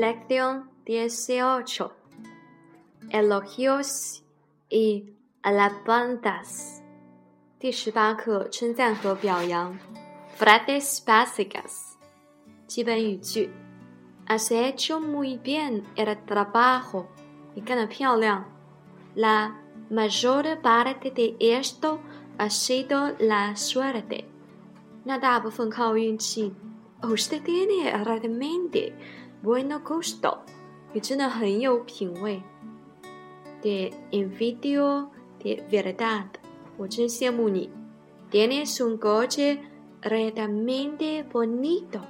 Lección dieciocho. Elogios y alabanzas. 第十八课称赞和表扬。Frases básicas. 基本语句。Has hecho muy bien el trabajo. 你干得漂亮。La mayor parte de esto ha sido la suerte. 那大部分靠运气。Usted tiene realmente bueno gusto. 你真的很有品味。De envidio de verdad. 我真羡慕你。Tienes un coche realmente bonito.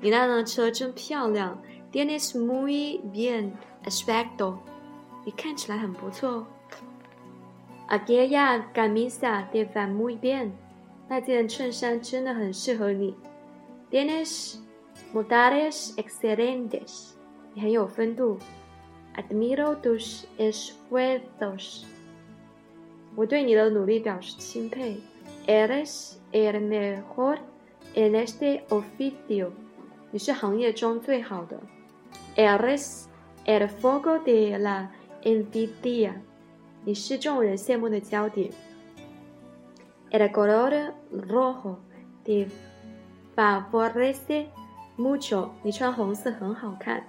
你那辆车真漂亮。Tienes muy bien aspecto. 你看起来很不错。Aquella camisa te va muy bien. 那件衬衫真的很适合你。Tienes modales excelentes. 你很有风度。Admiro tus esfuerzos. 我对你的努力表示钦佩。Eres el mejor en este oficio. 你是行业中最好的。Eres el foco de la envidia. 你是众人羡慕的焦点。El color rojo te favorece mucho. 你穿红色很好看。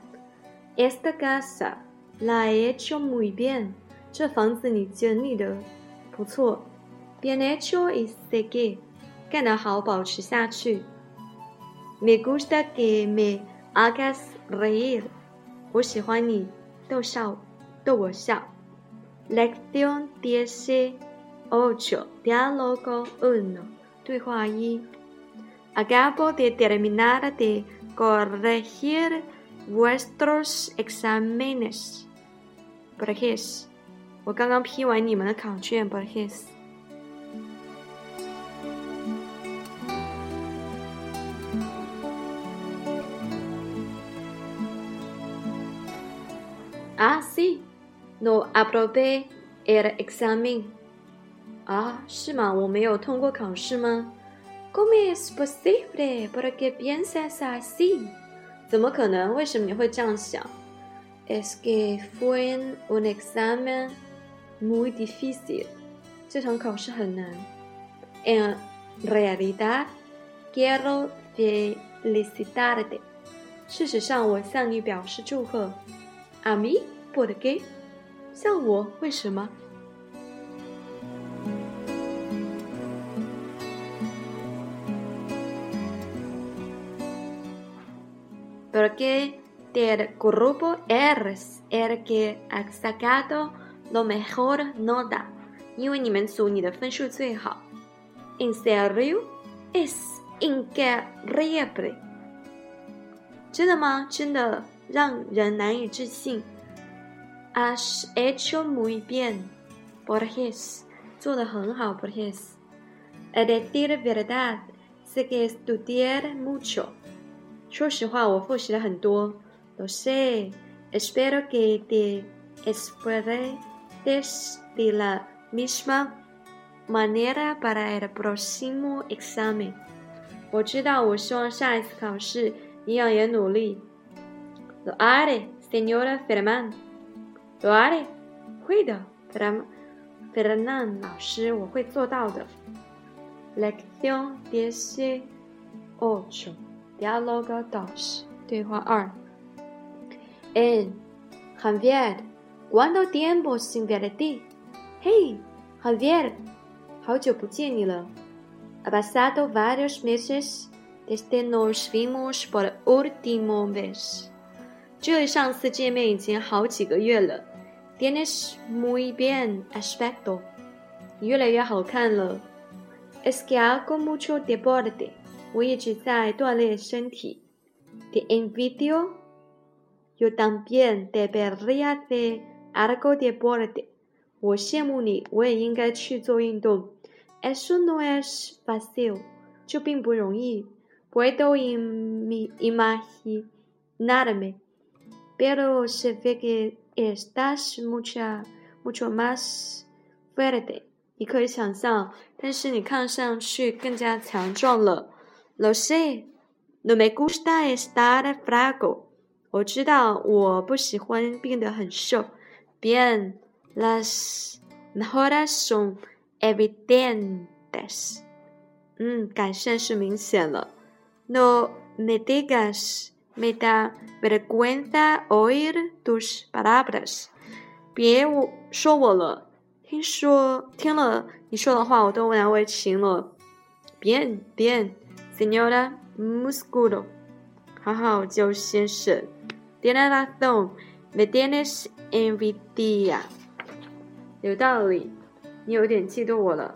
Esta casa la he hecho muy bien. 这房子你整理的不错。Bien hecho y seguir. 干得好，保持下去。Me gusta que me hagas reír. 我喜欢你逗笑，逗我笑。Lección dieciocho. Diálogo uno. 对话一。Acabo de terminar de corregir vuestros exámenes. Borges. 我刚刚批完你们的考卷，Borges。Ah, sí. No aprobé el examen. 啊，是吗？我没有通过考试吗 ？¿Cómo es posible? ¿Por qué piensas así? 怎么可能？为什么你会这样想？Es que fue un examen muy difícil. 这场考试很难。En realidad, quiero felicitarte. 事实上，我向你表示祝贺。A mí, ¿por qué? 向我为什么 ？Porque del grupo eres el que ha sacado lo mejor nota，因为你们组你的分数最好。En serio, es increíble。真的吗？真的让人难以置信。Has hecho muy bien, Borges。做得很好，Borges。A decir verdad, sé que estudiar mucho。 说实话，我复习了很多。Lo sé. Espero que te esfuerces de la misma manera para el próximo examen。我知道，我希望下一次考试一样也努力。Lo haré, señora Ferman. Lo haré. 会的，Ferman Fernan 老师，我会做到的。Lección dieciocho. Diálogo dos. 对话二。En Javier, ¿cuánto tiempo sin verte? Hey, Javier, 好久不见你了。Ha pasado varios meses desde nos vimos por última vez. 这上次见面已经好几个月了。Tienes muy bien aspecto. 你越来越好看了。Es que hago mucho deporte. 我一直在锻炼身体。Te envidio. Yo también debería hacer algo deporte. 我羡慕你，我也应该去做运动。Eso no es fácil. 这并不容易。Puedo imaginarme pero se ve que estás mucha, mucho más fuerte. 你可以想象，但是你看上去更加强壮了。Lo sé, no me gusta estar flaco. 我知道我不喜欢变得很瘦。Bien, las mejoras son evidentes. 嗯，改善是明显了。No me digas, me da vergüenza oír tus palabras. 别我说我了，听说听了你说的话，我都难为情了。Bien, bien, Señora Musculo. 好好，周先生。Tienes razón, me tienes envidia. 有道理，你有点嫉妒我了。